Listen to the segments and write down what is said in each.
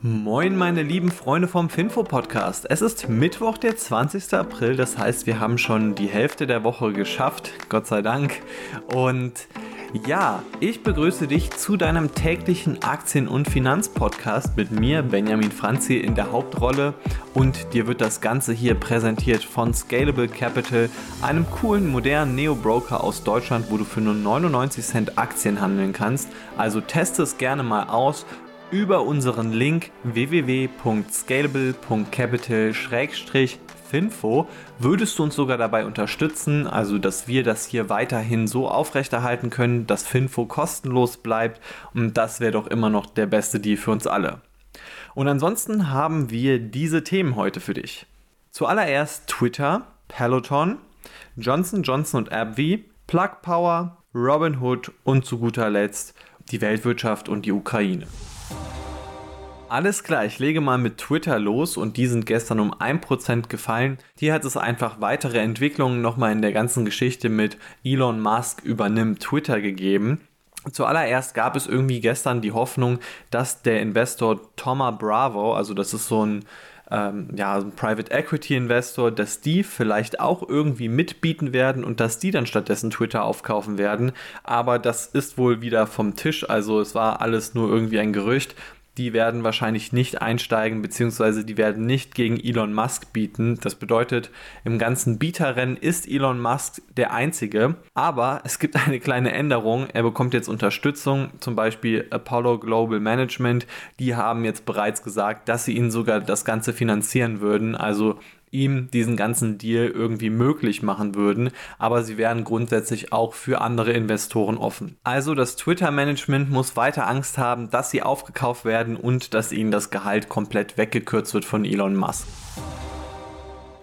Moin, meine lieben Freunde vom Finfo Podcast. Es ist Mittwoch, der 20. April. Das heißt, wir haben schon die Hälfte der Woche geschafft. Gott sei Dank. Und ja, ich begrüße dich zu deinem täglichen Aktien- und Finanzpodcast mit mir, Benjamin Franzi, in der Hauptrolle. Und dir wird das Ganze hier präsentiert von Scalable Capital, einem coolen, modernen Neo-Broker aus Deutschland, wo du für nur 99 Cent Aktien handeln kannst. Also teste es gerne mal aus über unseren Link www.scalable.capital-finfo würdest du uns sogar dabei unterstützen, also dass wir das hier weiterhin so aufrechterhalten können, dass Finfo kostenlos bleibt und das wäre doch immer noch der beste Deal für uns alle. Und ansonsten haben wir diese Themen heute für dich. Zuallererst Twitter, Peloton, Johnson Johnson und AbbVie, Plug Power, Robinhood und zu guter Letzt die Weltwirtschaft und die Ukraine. Alles klar, ich lege mal mit Twitter los und die sind gestern um 1% gefallen. Hier hat es einfach weitere Entwicklungen nochmal in der ganzen Geschichte mit Elon Musk übernimmt Twitter gegeben. Zuallererst gab es irgendwie gestern die Hoffnung, dass der Investor Thomas Bravo, also das ist so ein ähm, ja, Private Equity Investor, dass die vielleicht auch irgendwie mitbieten werden und dass die dann stattdessen Twitter aufkaufen werden. Aber das ist wohl wieder vom Tisch. Also es war alles nur irgendwie ein Gerücht die werden wahrscheinlich nicht einsteigen, beziehungsweise die werden nicht gegen Elon Musk bieten. Das bedeutet, im ganzen Bieterrennen ist Elon Musk der Einzige. Aber es gibt eine kleine Änderung. Er bekommt jetzt Unterstützung, zum Beispiel Apollo Global Management. Die haben jetzt bereits gesagt, dass sie ihn sogar das Ganze finanzieren würden. Also ihm diesen ganzen Deal irgendwie möglich machen würden, aber sie wären grundsätzlich auch für andere Investoren offen. Also das Twitter-Management muss weiter Angst haben, dass sie aufgekauft werden und dass ihnen das Gehalt komplett weggekürzt wird von Elon Musk.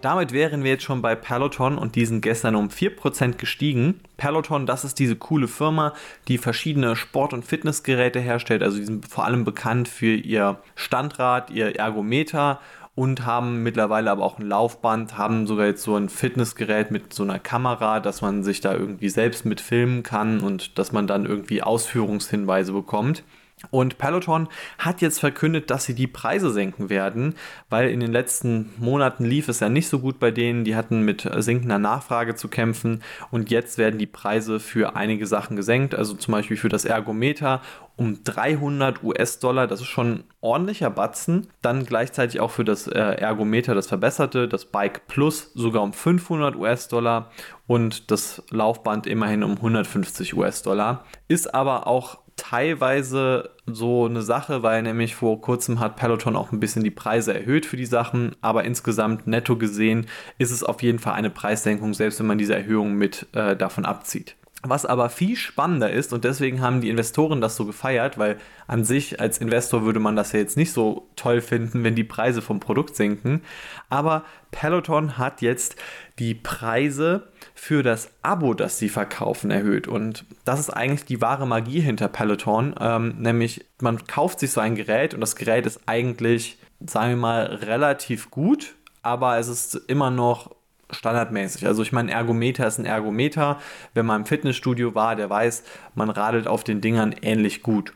Damit wären wir jetzt schon bei Peloton und die sind gestern um 4% gestiegen. Peloton, das ist diese coole Firma, die verschiedene Sport- und Fitnessgeräte herstellt. Also die sind vor allem bekannt für ihr Standrad, ihr Ergometer und haben mittlerweile aber auch ein Laufband, haben sogar jetzt so ein Fitnessgerät mit so einer Kamera, dass man sich da irgendwie selbst mit filmen kann und dass man dann irgendwie Ausführungshinweise bekommt. Und Peloton hat jetzt verkündet, dass sie die Preise senken werden, weil in den letzten Monaten lief es ja nicht so gut bei denen. Die hatten mit sinkender Nachfrage zu kämpfen und jetzt werden die Preise für einige Sachen gesenkt, also zum Beispiel für das Ergometer um 300 US-Dollar. Das ist schon ein ordentlicher Batzen. Dann gleichzeitig auch für das äh, Ergometer das verbesserte, das Bike Plus sogar um 500 US-Dollar und das Laufband immerhin um 150 US-Dollar. Ist aber auch teilweise so eine Sache, weil nämlich vor kurzem hat Peloton auch ein bisschen die Preise erhöht für die Sachen, aber insgesamt netto gesehen ist es auf jeden Fall eine Preissenkung, selbst wenn man diese Erhöhung mit äh, davon abzieht. Was aber viel spannender ist, und deswegen haben die Investoren das so gefeiert, weil an sich als Investor würde man das ja jetzt nicht so toll finden, wenn die Preise vom Produkt sinken. Aber Peloton hat jetzt die Preise für das Abo, das sie verkaufen, erhöht. Und das ist eigentlich die wahre Magie hinter Peloton. Ähm, nämlich, man kauft sich so ein Gerät und das Gerät ist eigentlich, sagen wir mal, relativ gut, aber es ist immer noch standardmäßig. Also ich meine, Ergometer ist ein Ergometer. Wenn man im Fitnessstudio war, der weiß, man radelt auf den Dingern ähnlich gut.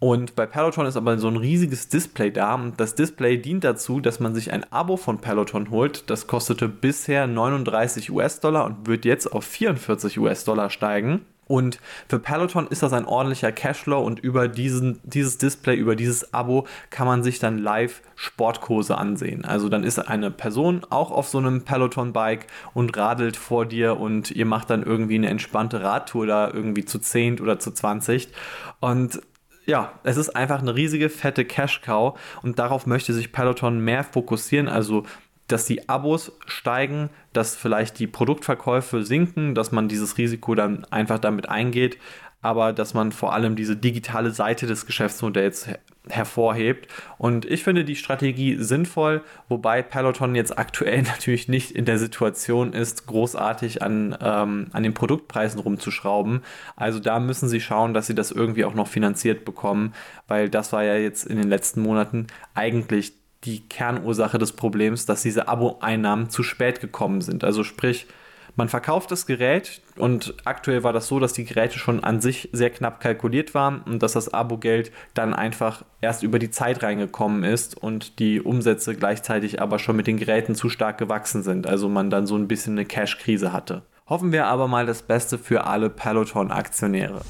Und bei Peloton ist aber so ein riesiges Display da. Und das Display dient dazu, dass man sich ein Abo von Peloton holt. Das kostete bisher 39 US-Dollar und wird jetzt auf 44 US-Dollar steigen. Und für Peloton ist das ein ordentlicher Cashflow und über diesen, dieses Display, über dieses Abo kann man sich dann live Sportkurse ansehen. Also dann ist eine Person auch auf so einem Peloton-Bike und radelt vor dir und ihr macht dann irgendwie eine entspannte Radtour da irgendwie zu 10 oder zu 20. Und ja, es ist einfach eine riesige, fette Cash-Cow und darauf möchte sich Peloton mehr fokussieren. Also dass die Abos steigen, dass vielleicht die Produktverkäufe sinken, dass man dieses Risiko dann einfach damit eingeht, aber dass man vor allem diese digitale Seite des Geschäftsmodells hervorhebt. Und ich finde die Strategie sinnvoll, wobei Peloton jetzt aktuell natürlich nicht in der Situation ist, großartig an, ähm, an den Produktpreisen rumzuschrauben. Also da müssen sie schauen, dass sie das irgendwie auch noch finanziert bekommen, weil das war ja jetzt in den letzten Monaten eigentlich die Kernursache des Problems, dass diese Abo-Einnahmen zu spät gekommen sind. Also sprich, Man verkauft das Gerät und aktuell war das so, dass die Geräte schon an sich sehr knapp kalkuliert waren und dass das Abo-Geld dann einfach erst über die Zeit reingekommen ist und die Umsätze gleichzeitig aber schon mit den Geräten zu stark gewachsen sind. Also man dann so ein bisschen eine Cash-Krise hatte. Hoffen wir aber mal das Beste für alle Peloton-Aktionäre.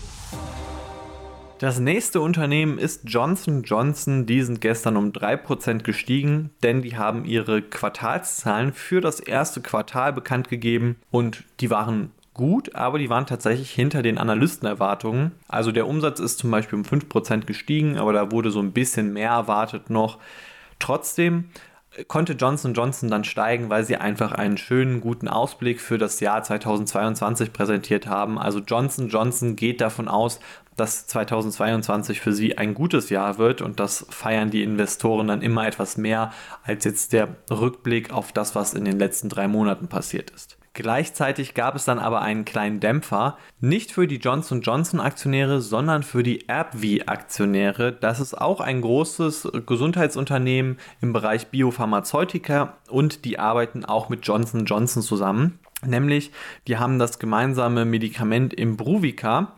Das nächste Unternehmen ist Johnson Johnson. Die sind gestern um 3% gestiegen, denn die haben ihre Quartalszahlen für das erste Quartal bekannt gegeben und die waren gut, aber die waren tatsächlich hinter den Analystenerwartungen. Also der Umsatz ist zum Beispiel um 5% gestiegen, aber da wurde so ein bisschen mehr erwartet noch. Trotzdem konnte Johnson Johnson dann steigen, weil sie einfach einen schönen, guten Ausblick für das Jahr 2022 präsentiert haben. Also Johnson Johnson geht davon aus, dass 2022 für sie ein gutes Jahr wird und das feiern die Investoren dann immer etwas mehr als jetzt der Rückblick auf das, was in den letzten drei Monaten passiert ist. Gleichzeitig gab es dann aber einen kleinen Dämpfer, nicht für die Johnson Johnson Aktionäre, sondern für die AbbVie Aktionäre. Das ist auch ein großes Gesundheitsunternehmen im Bereich Biopharmazeutika und die arbeiten auch mit Johnson Johnson zusammen. Nämlich, die haben das gemeinsame Medikament Imbruvica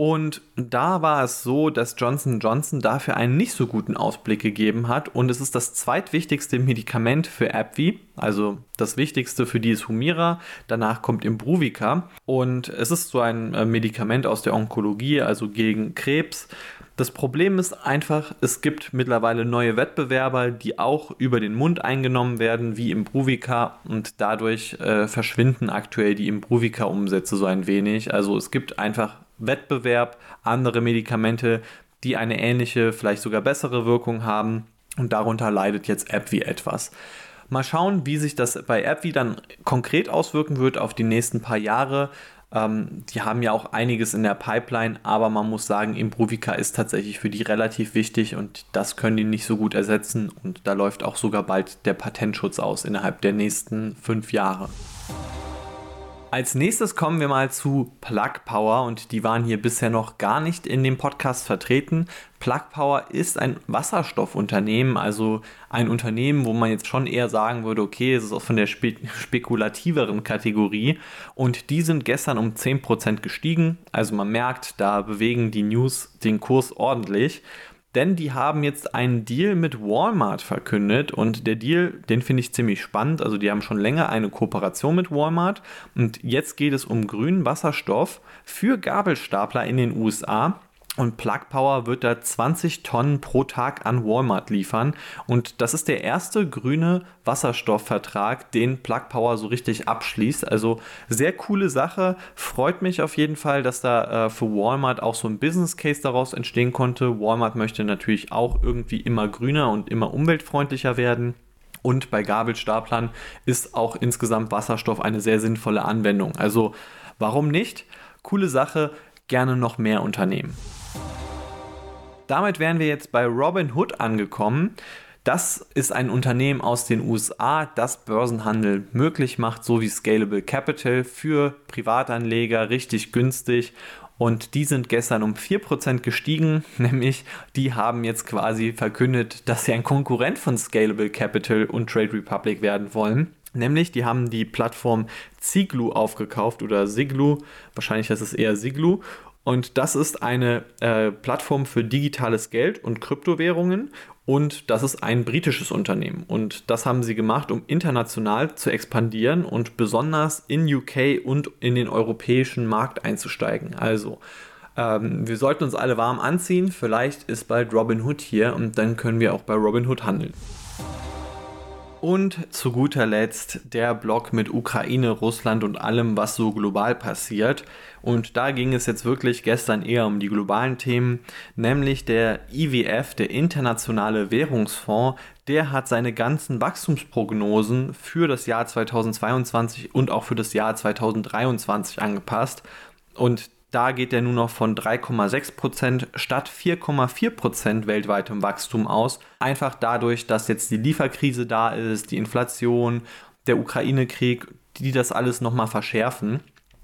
und da war es so, dass Johnson Johnson dafür einen nicht so guten Ausblick gegeben hat. Und es ist das zweitwichtigste Medikament für AbbVie. Also das wichtigste für die ist Humira. Danach kommt Imbruvica. Und es ist so ein äh, Medikament aus der Onkologie, also gegen Krebs. Das Problem ist einfach, es gibt mittlerweile neue Wettbewerber, die auch über den Mund eingenommen werden, wie Imbruvica, und dadurch äh, verschwinden aktuell die Imbruvica-Umsätze so ein wenig. Also es gibt einfach Wettbewerb, andere Medikamente, die eine ähnliche, vielleicht sogar bessere Wirkung haben. Und darunter leidet jetzt AbbVie etwas. Mal schauen, wie sich das bei AbbVie dann konkret auswirken wird auf die nächsten paar Jahre. Ähm, die haben ja auch einiges in der Pipeline, aber man muss sagen, Improvica ist tatsächlich für die relativ wichtig und das können die nicht so gut ersetzen. Und da läuft auch sogar bald der Patentschutz aus innerhalb der nächsten fünf Jahre. Als nächstes kommen wir mal zu Plug Power und die waren hier bisher noch gar nicht in dem Podcast vertreten. Plug Power ist ein Wasserstoffunternehmen, also ein Unternehmen, wo man jetzt schon eher sagen würde, okay, es ist auch von der spe spekulativeren Kategorie und die sind gestern um 10% gestiegen. Also man merkt, da bewegen die News den Kurs ordentlich denn die haben jetzt einen Deal mit Walmart verkündet und der Deal, den finde ich ziemlich spannend. Also die haben schon länger eine Kooperation mit Walmart und jetzt geht es um grünen Wasserstoff für Gabelstapler in den USA. Und Plug Power wird da 20 Tonnen pro Tag an Walmart liefern. Und das ist der erste grüne Wasserstoffvertrag, den Plug Power so richtig abschließt. Also sehr coole Sache. Freut mich auf jeden Fall, dass da äh, für Walmart auch so ein Business Case daraus entstehen konnte. Walmart möchte natürlich auch irgendwie immer grüner und immer umweltfreundlicher werden. Und bei Gabelstaplern ist auch insgesamt Wasserstoff eine sehr sinnvolle Anwendung. Also warum nicht? Coole Sache, gerne noch mehr Unternehmen. Damit wären wir jetzt bei Robinhood angekommen. Das ist ein Unternehmen aus den USA, das Börsenhandel möglich macht, so wie Scalable Capital für Privatanleger richtig günstig. Und die sind gestern um 4% gestiegen, nämlich die haben jetzt quasi verkündet, dass sie ein Konkurrent von Scalable Capital und Trade Republic werden wollen. Nämlich, die haben die Plattform Ziglu aufgekauft oder Siglu, wahrscheinlich ist es eher Siglu. Und das ist eine äh, Plattform für digitales Geld und Kryptowährungen. Und das ist ein britisches Unternehmen. Und das haben sie gemacht, um international zu expandieren und besonders in UK und in den europäischen Markt einzusteigen. Also, ähm, wir sollten uns alle warm anziehen. Vielleicht ist bald Robinhood hier und dann können wir auch bei Robinhood handeln. Und zu guter Letzt der Block mit Ukraine, Russland und allem, was so global passiert. Und da ging es jetzt wirklich gestern eher um die globalen Themen, nämlich der IWF, der Internationale Währungsfonds, der hat seine ganzen Wachstumsprognosen für das Jahr 2022 und auch für das Jahr 2023 angepasst. Und da geht er nur noch von 3,6% statt 4,4% weltweitem Wachstum aus. Einfach dadurch, dass jetzt die Lieferkrise da ist, die Inflation, der Ukraine-Krieg, die das alles nochmal verschärfen.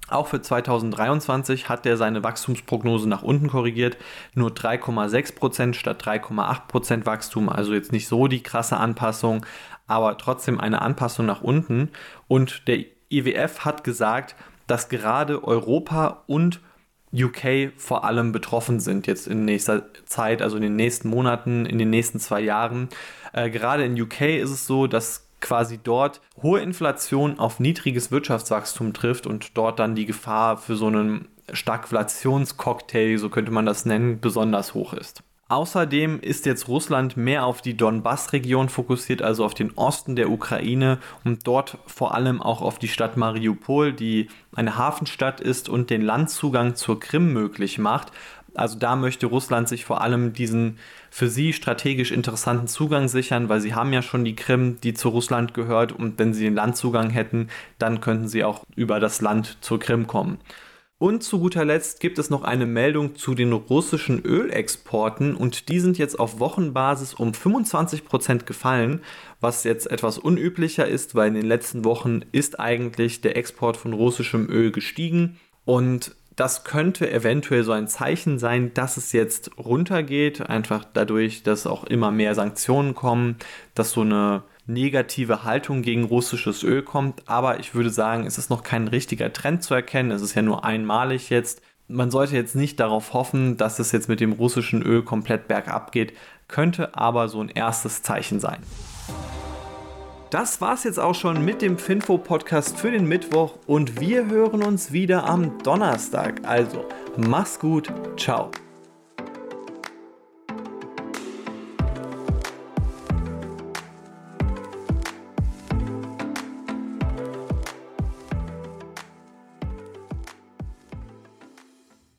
Auch für 2023 hat er seine Wachstumsprognose nach unten korrigiert. Nur 3,6% statt 3,8% Wachstum. Also jetzt nicht so die krasse Anpassung, aber trotzdem eine Anpassung nach unten. Und der IWF hat gesagt, dass gerade Europa und UK vor allem betroffen sind jetzt in nächster Zeit, also in den nächsten Monaten, in den nächsten zwei Jahren. Äh, gerade in UK ist es so, dass quasi dort hohe Inflation auf niedriges Wirtschaftswachstum trifft und dort dann die Gefahr für so einen Stagflationscocktail, so könnte man das nennen, besonders hoch ist. Außerdem ist jetzt Russland mehr auf die Donbass-Region fokussiert, also auf den Osten der Ukraine und dort vor allem auch auf die Stadt Mariupol, die eine Hafenstadt ist und den Landzugang zur Krim möglich macht. Also da möchte Russland sich vor allem diesen für sie strategisch interessanten Zugang sichern, weil sie haben ja schon die Krim, die zu Russland gehört und wenn sie den Landzugang hätten, dann könnten sie auch über das Land zur Krim kommen. Und zu guter Letzt gibt es noch eine Meldung zu den russischen Ölexporten und die sind jetzt auf Wochenbasis um 25% gefallen, was jetzt etwas unüblicher ist, weil in den letzten Wochen ist eigentlich der Export von russischem Öl gestiegen. Und das könnte eventuell so ein Zeichen sein, dass es jetzt runtergeht, einfach dadurch, dass auch immer mehr Sanktionen kommen, dass so eine negative Haltung gegen russisches Öl kommt. Aber ich würde sagen, es ist noch kein richtiger Trend zu erkennen. Es ist ja nur einmalig jetzt. Man sollte jetzt nicht darauf hoffen, dass es jetzt mit dem russischen Öl komplett bergab geht, könnte aber so ein erstes Zeichen sein. Das war's jetzt auch schon mit dem Finfo-Podcast für den Mittwoch und wir hören uns wieder am Donnerstag. Also, mach's gut, ciao.